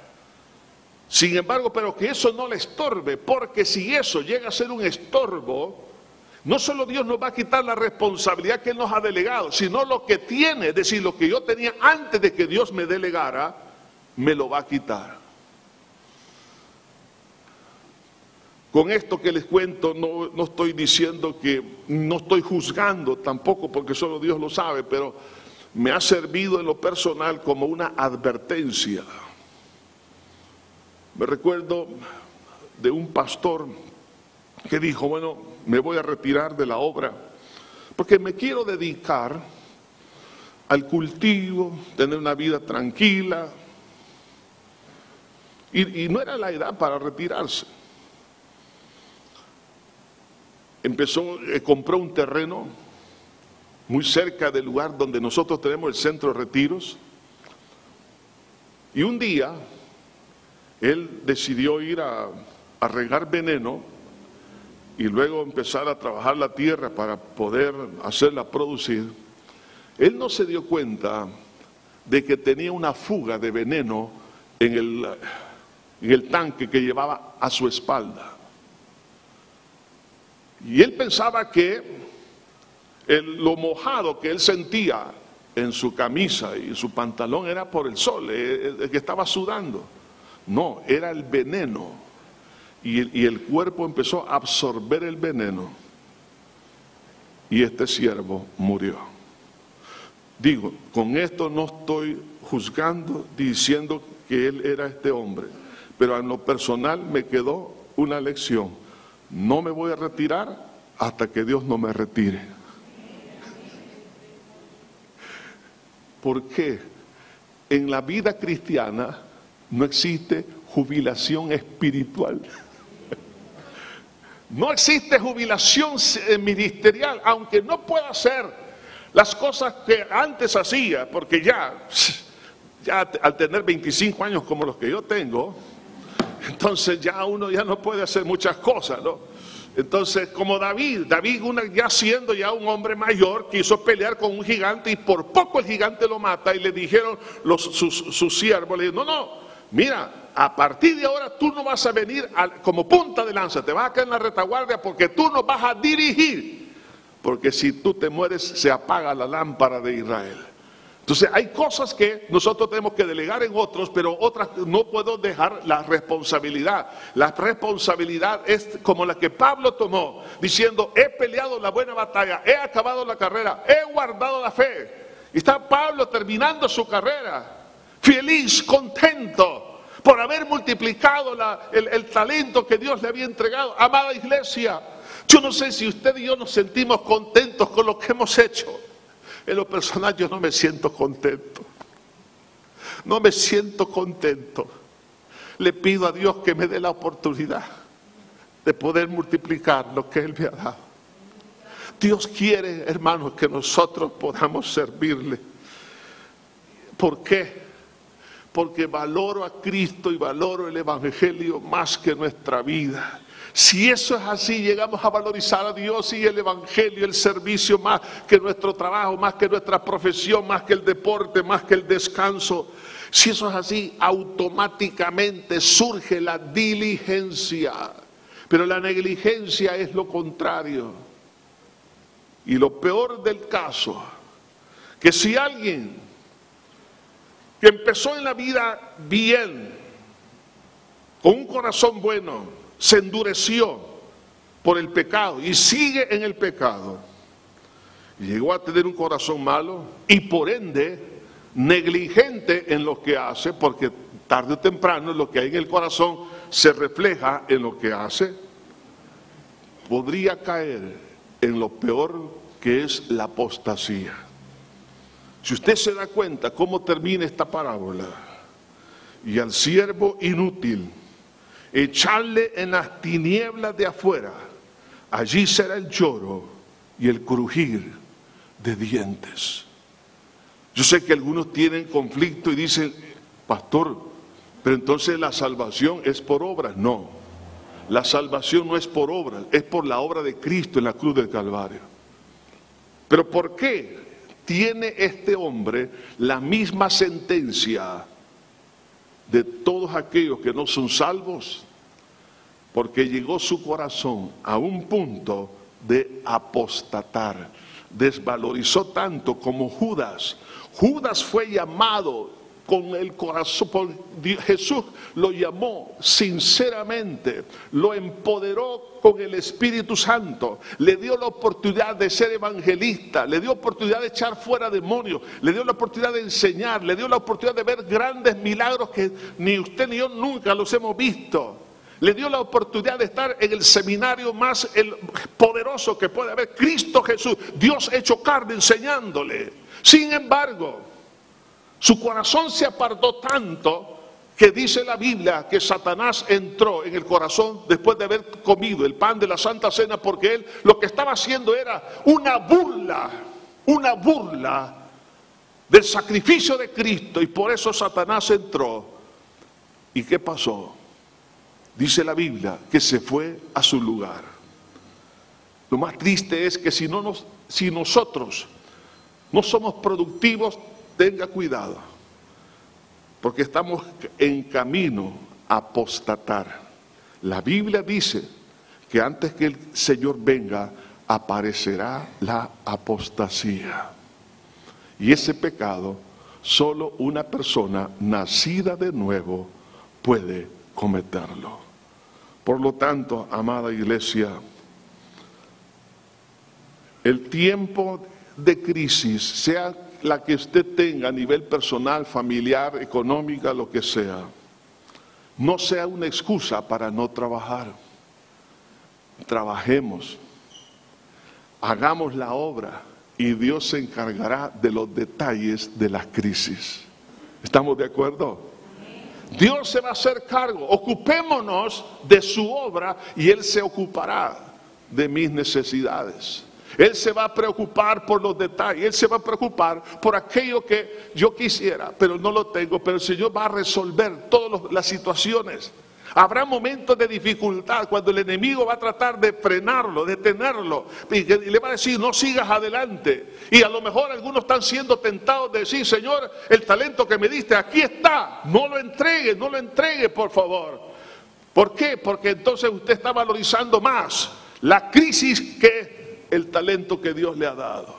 Sin embargo, pero que eso no le estorbe, porque si eso llega a ser un estorbo, no solo Dios nos va a quitar la responsabilidad que Él nos ha delegado, sino lo que tiene, es decir, lo que yo tenía antes de que Dios me delegara, me lo va a quitar. Con esto que les cuento no, no, estoy diciendo que no estoy juzgando tampoco porque solo Dios lo sabe, pero me ha servido en lo personal como una advertencia. Me recuerdo de un pastor que dijo, bueno, me voy a retirar de la obra, porque me quiero dedicar al cultivo, tener una vida tranquila. Y, no era la edad para retirarse. Empezó, eh, compró un terreno muy cerca del lugar donde nosotros tenemos el centro de retiros. Y un día él decidió ir a regar veneno y luego empezar a trabajar la tierra para poder hacerla producir, él no se dio cuenta de que tenía una fuga de veneno en el, en el tanque que llevaba a su espalda. Y él pensaba que lo mojado que él sentía en su camisa y su pantalón era por el sol, eh, eh, que estaba sudando. No, era el veneno. Y, y el cuerpo empezó a absorber el veneno. Y este siervo murió. Digo, con esto no estoy juzgando, diciendo que él era este hombre, pero en lo personal me quedó una lección. No me voy a retirar hasta que Dios no me retire. ¿Por qué? En la vida cristiana no existe jubilación espiritual. No existe jubilación eh, ministerial, aunque no pueda hacer las cosas que antes hacía, porque ya, ya al tener 25 años como los que yo tengo, entonces ya uno ya no puede hacer muchas cosas, ¿no? Entonces, como David, David ya siendo ya un hombre mayor, quiso pelear con un gigante y por poco el gigante lo mata y le dijeron los, sus, siervos, le no, no, mira, a partir de ahora tú no vas a venir como punta de lanza, te vas a quedar en la retaguardia porque tú no vas a dirigir, porque si tú te mueres se apaga la lámpara de Israel. Entonces hay cosas que nosotros tenemos que delegar en otros, pero otras no puedo dejar la responsabilidad. La responsabilidad es como la que Pablo tomó, diciendo, he peleado la buena batalla, he acabado la carrera, he guardado la fe. Y está Pablo terminando su carrera, feliz, contento por haber multiplicado el, el talento que Dios le había entregado. Amada iglesia, yo no sé si usted y yo nos sentimos contentos con lo que hemos hecho. En lo personal yo no me siento contento. No me siento contento. Le pido a Dios que me dé la oportunidad de poder multiplicar lo que Él me ha dado. Dios quiere, hermanos, que nosotros podamos servirle. ¿Por qué? Porque valoro a Cristo y valoro el Evangelio más que nuestra vida. Si eso es así, llegamos a valorizar a Dios y el Evangelio, el servicio más que nuestro trabajo, más que nuestra profesión, más que el deporte, más que el descanso. Si eso es así, automáticamente surge la diligencia. Pero la negligencia es lo contrario. Y lo peor del caso, que si alguien que empezó en la vida bien, con un corazón bueno, se endureció por el pecado y sigue en el pecado. Llegó a tener un corazón malo y por ende negligente en lo que hace, porque tarde o temprano lo que hay en el corazón se refleja en lo que hace, podría caer en lo peor que es la apostasía. Si usted se da cuenta cómo termina esta parábola, y al siervo inútil, echarle en las tinieblas de afuera. Allí será el lloro y el crujir de dientes. Yo sé que algunos tienen conflicto y dicen, pastor, pero entonces la salvación es por obras. No, la salvación no es por obras, es por la obra de Cristo en la cruz del Calvario. Pero ¿por qué tiene este hombre la misma sentencia de todos aquellos que no son salvos, porque llegó su corazón a un punto de apostatar. Desvalorizó tanto como Judas. Judas fue llamado con el corazón, Jesús lo llamó sinceramente, lo empoderó con el Espíritu Santo, le dio la oportunidad de ser evangelista, le dio oportunidad de echar fuera demonios, le dio la oportunidad de enseñar, le dio la oportunidad de ver grandes milagros que ni usted ni yo nunca los hemos visto. Le dio la oportunidad de estar en el seminario más poderoso que puede haber, Cristo Jesús, Dios hecho carne enseñándole. Sin embargo, su corazón se apartó tanto que dice la Biblia que Satanás entró en el corazón después de haber comido el pan de la Santa Cena porque él lo que estaba haciendo era una burla, una burla del sacrificio de Cristo y por eso Satanás entró. ¿Y qué pasó? Dice la Biblia que se fue a su lugar. Lo más triste es que si, no nos, si nosotros no somos productivos tenga cuidado. porque estamos en camino a apostatar. La Biblia dice que antes que el Señor venga, aparecerá la apostasía. Y ese pecado, solo una persona nacida de nuevo puede cometerlo. Por lo tanto, amada iglesia, el tiempo de crisis, sea la que usted tenga a nivel personal, familiar, económica, lo que sea, no sea una excusa para no trabajar. Trabajemos, hagamos la obra y Dios se encargará de los detalles de la crisis. ¿Estamos de acuerdo? Dios se va a hacer cargo. Ocupémonos de su obra y Él se ocupará de mis necesidades. Él se va a preocupar por los detalles, Él se va a preocupar por aquello que yo quisiera, pero no lo tengo, pero el Señor va a resolver todas las situaciones. Habrá momentos de dificultad cuando el enemigo va a tratar de frenarlo, de tenerlo, y, le va a decir, no sigas adelante. Y a lo mejor algunos están siendo tentados de decir, Señor, el talento que me diste, aquí está, no lo entregue, no lo entregue, por favor. ¿Por qué? Porque entonces usted está valorizando más la crisis que el talento que Dios le ha dado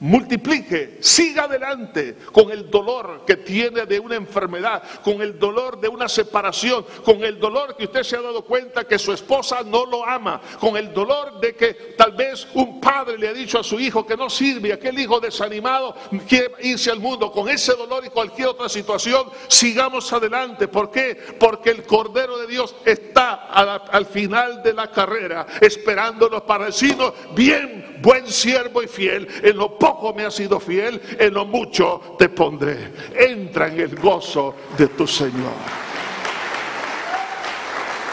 multiplique, siga adelante con el dolor que tiene de una enfermedad, con el dolor de una separación, con el dolor que usted se ha dado cuenta que su esposa no lo ama, con el dolor de que tal vez un padre le ha dicho a su hijo que no sirve, aquel hijo desanimado quiere irse al mundo, con ese dolor y cualquier otra situación, sigamos adelante. ¿Por qué? Porque el Cordero de Dios está al final de la carrera esperándonos para decirnos, bien, buen siervo y fiel, en lo poco me has sido fiel, en lo mucho te pondré. Entra en el gozo de tu Señor.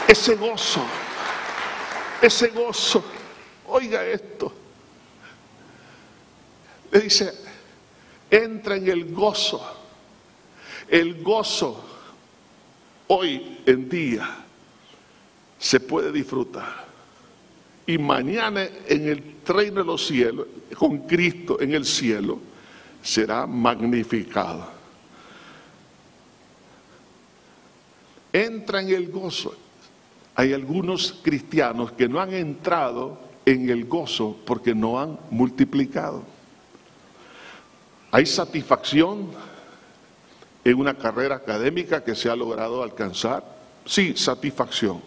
Ese gozo, ese gozo, oiga esto. Le dice, entra en el gozo. El gozo hoy en día se puede disfrutar y mañana en el reino de los cielos, con Cristo en el cielo, será magnificado. Entra en el gozo. Hay algunos cristianos que no han entrado en el gozo porque no han multiplicado. Hay satisfacción en una carrera académica que se ha logrado alcanzar. Sí, satisfacción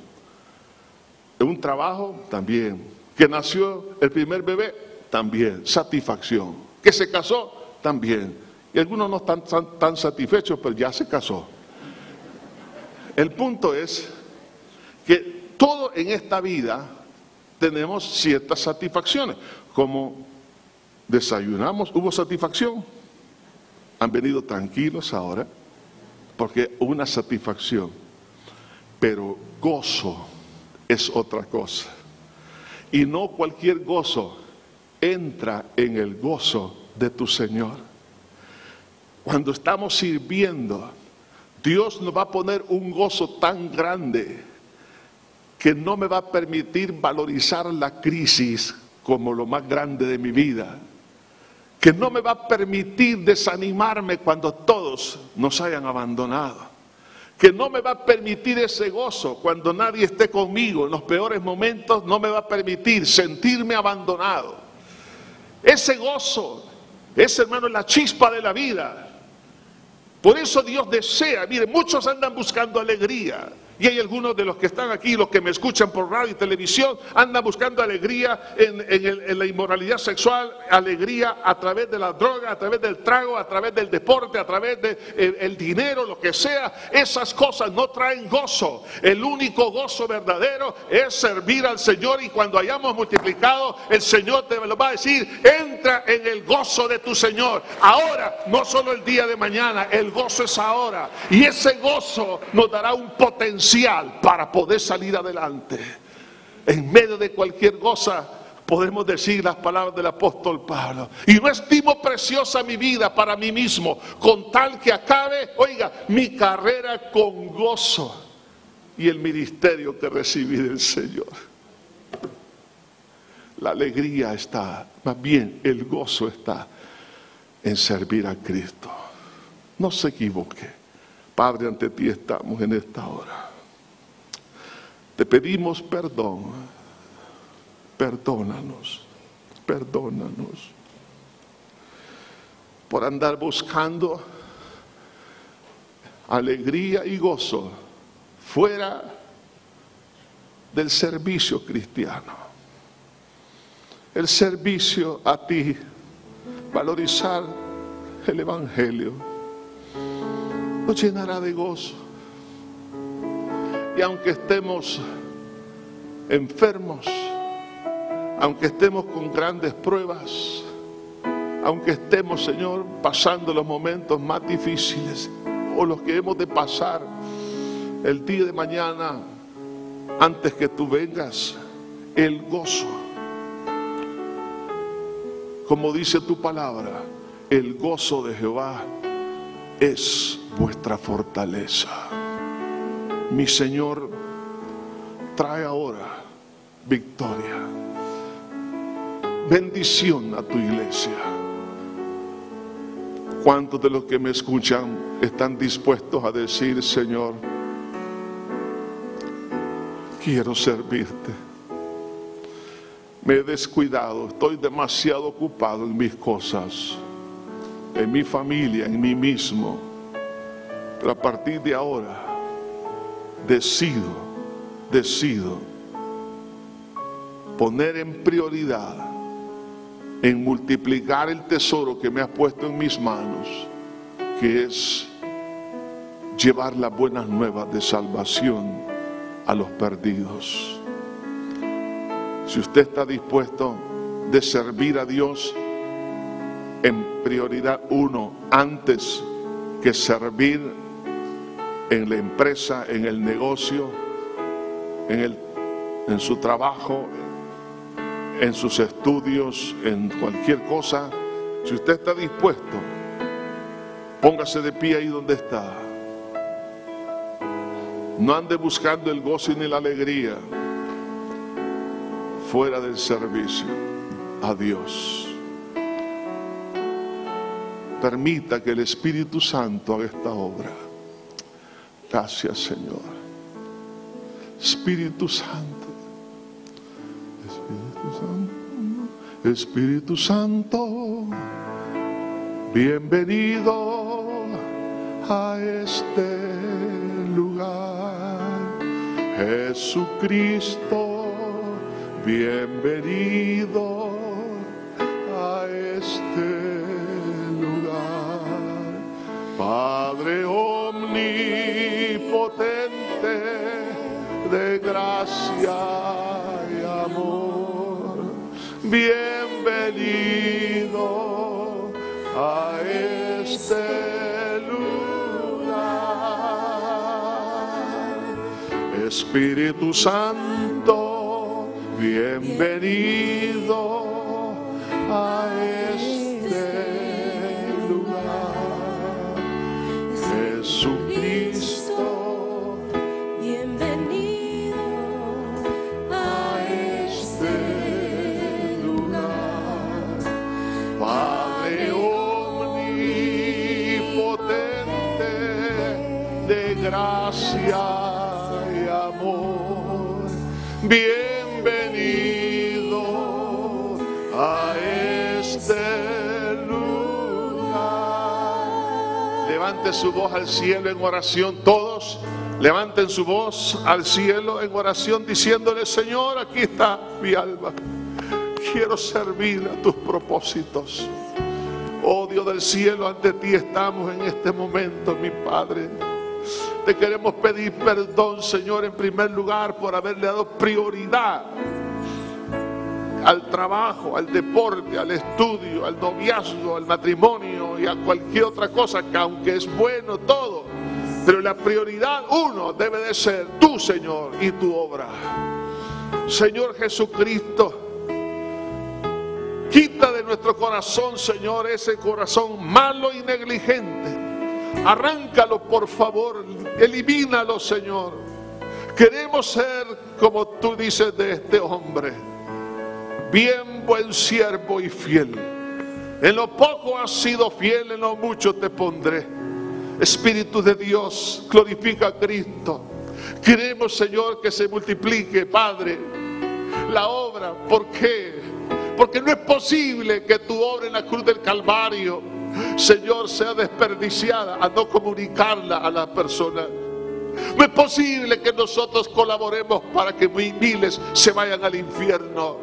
un trabajo, también. Que nació el primer bebé, también. Satisfacción. Que se casó, también. Y algunos no están tan, satisfechos, pero ya se casó. El punto es que todo en esta vida tenemos ciertas satisfacciones. Como desayunamos, hubo satisfacción. Han venido tranquilos ahora, porque una satisfacción, pero gozo es otra cosa. Y no cualquier gozo entra en el gozo de tu Señor. Cuando estamos sirviendo, Dios nos va a poner un gozo tan grande que no me va a permitir valorizar la crisis como lo más grande de mi vida, que no me va a permitir desanimarme cuando todos nos hayan abandonado que no me va a permitir ese gozo cuando nadie esté conmigo en los peores momentos, no me va a permitir sentirme abandonado. Ese gozo es, hermano, la chispa de la vida. Por eso Dios desea, mire, muchos andan buscando alegría, y hay algunos de los que están aquí, los que me escuchan por radio y televisión, andan buscando alegría en, la inmoralidad sexual, alegría a través de la droga, a través del trago, a través del deporte, a través del el dinero, lo que sea. Esas cosas no traen gozo. El único gozo verdadero es servir al Señor y cuando hayamos multiplicado, el Señor te lo va a decir, entra en el gozo de tu Señor. Ahora, no solo el día de mañana, el gozo es ahora. Y ese gozo nos dará un potencial para poder salir adelante. En medio de cualquier cosa podemos decir las palabras del apóstol Pablo. Y no estimo preciosa mi vida para mí mismo, con tal que acabe, oiga, mi carrera con gozo y el ministerio que recibí del Señor. La alegría está, más bien el gozo está en servir a Cristo. No se equivoque. Padre, ante ti estamos en esta hora. Te pedimos perdón. Perdónanos, perdónanos por andar buscando alegría y gozo fuera del servicio cristiano. El servicio a ti, valorizar el Evangelio, nos llenará de gozo. Y aunque estemos enfermos, aunque estemos con grandes pruebas, aunque estemos, Señor, pasando los momentos más difíciles o los que hemos de pasar el día de mañana, antes que tú vengas, el gozo. Como dice tu palabra, el gozo de Jehová es vuestra fortaleza. Mi Señor, trae ahora victoria, bendición a tu iglesia. ¿Cuántos de los que me escuchan están dispuestos a decir, Señor, quiero servirte? Me he descuidado, estoy demasiado ocupado en mis cosas, en mi familia, en mí mismo. Pero a partir de ahora, decido, decido poner en prioridad en multiplicar el tesoro que me has puesto en mis manos, que es llevar las buenas nuevas de salvación a los perdidos. Si usted está dispuesto de servir a Dios en prioridad uno, antes que servir en la empresa, en el negocio, en, el, en su trabajo, en sus estudios, en cualquier cosa, si usted está dispuesto, póngase de pie ahí donde está. No ande buscando el gozo ni la alegría fuera del servicio a Dios. Permita que el Espíritu Santo haga esta obra. Gracias Señor. Espíritu Santo. Espíritu Santo, bienvenido a este lugar. Jesucristo, bienvenido a este lugar. Padre gracia bienvenido a este lugar. Espíritu Santo, bienvenido Bienvenido a este lugar. Levante su voz al cielo en oración. Todos levanten su voz al cielo en oración diciéndole, Señor, aquí está mi alma. Quiero servir a tus propósitos. Oh Dios del cielo, ante ti estamos en este momento, mi Padre. Te queremos pedir perdón, Señor, en primer lugar por haberle dado prioridad al trabajo, al deporte, al estudio, al noviazgo, al matrimonio y a cualquier otra cosa que aunque es bueno todo, pero la prioridad uno debe de ser tú, Señor, y tu obra. Señor Jesucristo, quita de nuestro corazón, Señor, ese corazón malo y negligente Arráncalo, por favor. Elimínalo, Señor. Queremos ser como tú dices de este hombre. Bien buen siervo y fiel. En lo poco has sido fiel, en lo mucho te pondré. Espíritu de Dios, glorifica a Cristo. Queremos, Señor, que se multiplique, Padre, la obra. ¿Por qué? Porque no es posible que tu obra en la cruz del Calvario, Señor, sea desperdiciada a no comunicarla a la persona. No es posible que nosotros colaboremos para que miles se vayan al infierno.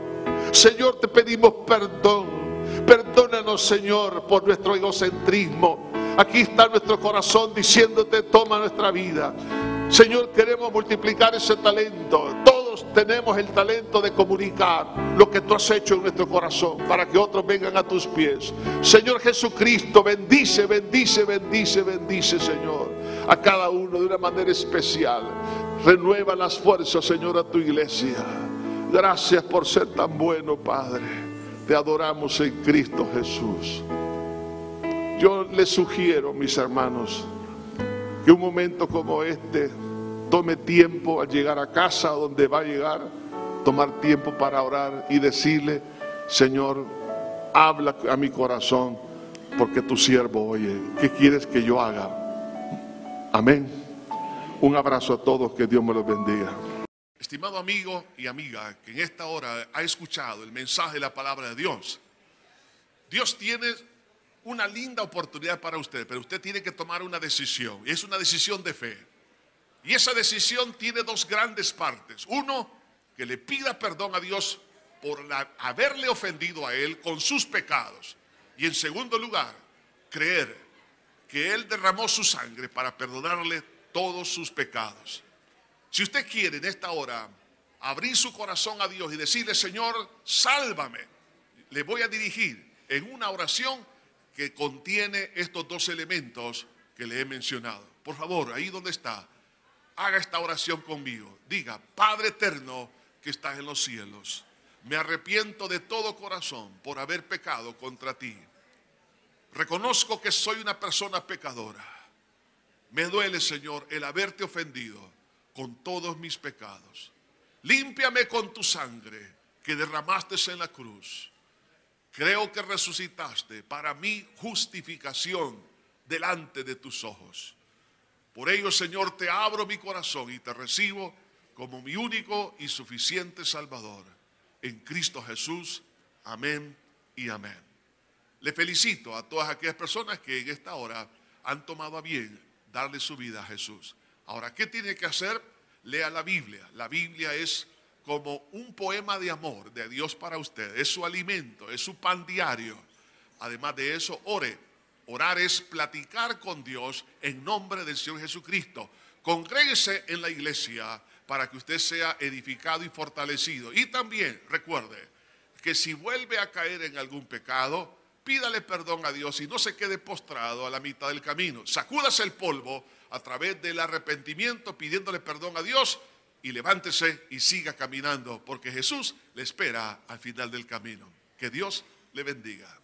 Señor, te pedimos perdón. Perdónanos, Señor, por nuestro egocentrismo. Aquí está nuestro corazón diciéndote, toma nuestra vida. Señor, queremos multiplicar ese talento. Tenemos el talento de comunicar lo que tú has hecho en nuestro corazón para que otros vengan a tus pies. Señor Jesucristo, bendice, bendice, bendice, bendice, Señor, a cada uno de una manera especial. Renueva las fuerzas, Señor, a tu iglesia. Gracias por ser tan bueno, Padre. Te adoramos en Cristo Jesús. Yo les sugiero, mis hermanos, que un momento como este tome tiempo al llegar a casa donde va a llegar, tomar tiempo para orar y decirle, Señor, habla a mi corazón porque tu siervo oye. ¿Qué quieres que yo haga? Amén. Un abrazo a todos, que Dios me los bendiga.
Estimado amigo y amiga que en esta hora ha escuchado el mensaje de la palabra de Dios, Dios tiene una linda oportunidad para usted, pero usted tiene que tomar una decisión. Y es una decisión de fe. Y esa decisión tiene dos grandes partes. Uno, que le pida perdón a Dios por haberle ofendido a Él con sus pecados. Y en segundo lugar, creer que Él derramó su sangre para perdonarle todos sus pecados. Si usted quiere en esta hora abrir su corazón a Dios y decirle, Señor, sálvame, le voy a dirigir en una oración que contiene estos dos elementos que le he mencionado. Por favor, ahí donde está, haga esta oración conmigo. Diga, Padre eterno que estás en los cielos, me arrepiento de todo corazón por haber pecado contra ti. Reconozco que soy una persona pecadora. Me duele, Señor, el haberte ofendido con todos mis pecados. Límpiame con tu sangre que derramaste en la cruz. Creo que resucitaste para mi justificación delante de tus ojos. Por ello, Señor, te abro mi corazón y te recibo como mi único y suficiente Salvador. En Cristo Jesús. Amén y amén. Le felicito a todas aquellas personas que en esta hora han tomado a bien darle su vida a Jesús. Ahora, ¿qué tiene que hacer? Lea la Biblia. La Biblia es como un poema de amor de Dios para usted. Es su alimento, es su pan diario. Además de eso, ore. Orar es platicar con Dios en nombre del Señor Jesucristo. Congréguese en la iglesia para que usted sea edificado y fortalecido. Y también recuerde que si vuelve a caer en algún pecado, pídale perdón a Dios y no se quede postrado a la mitad del camino. Sacúdase el polvo a través del arrepentimiento, pidiéndole perdón a Dios y levántese y siga caminando, porque Jesús le espera al final del camino. Que Dios le bendiga.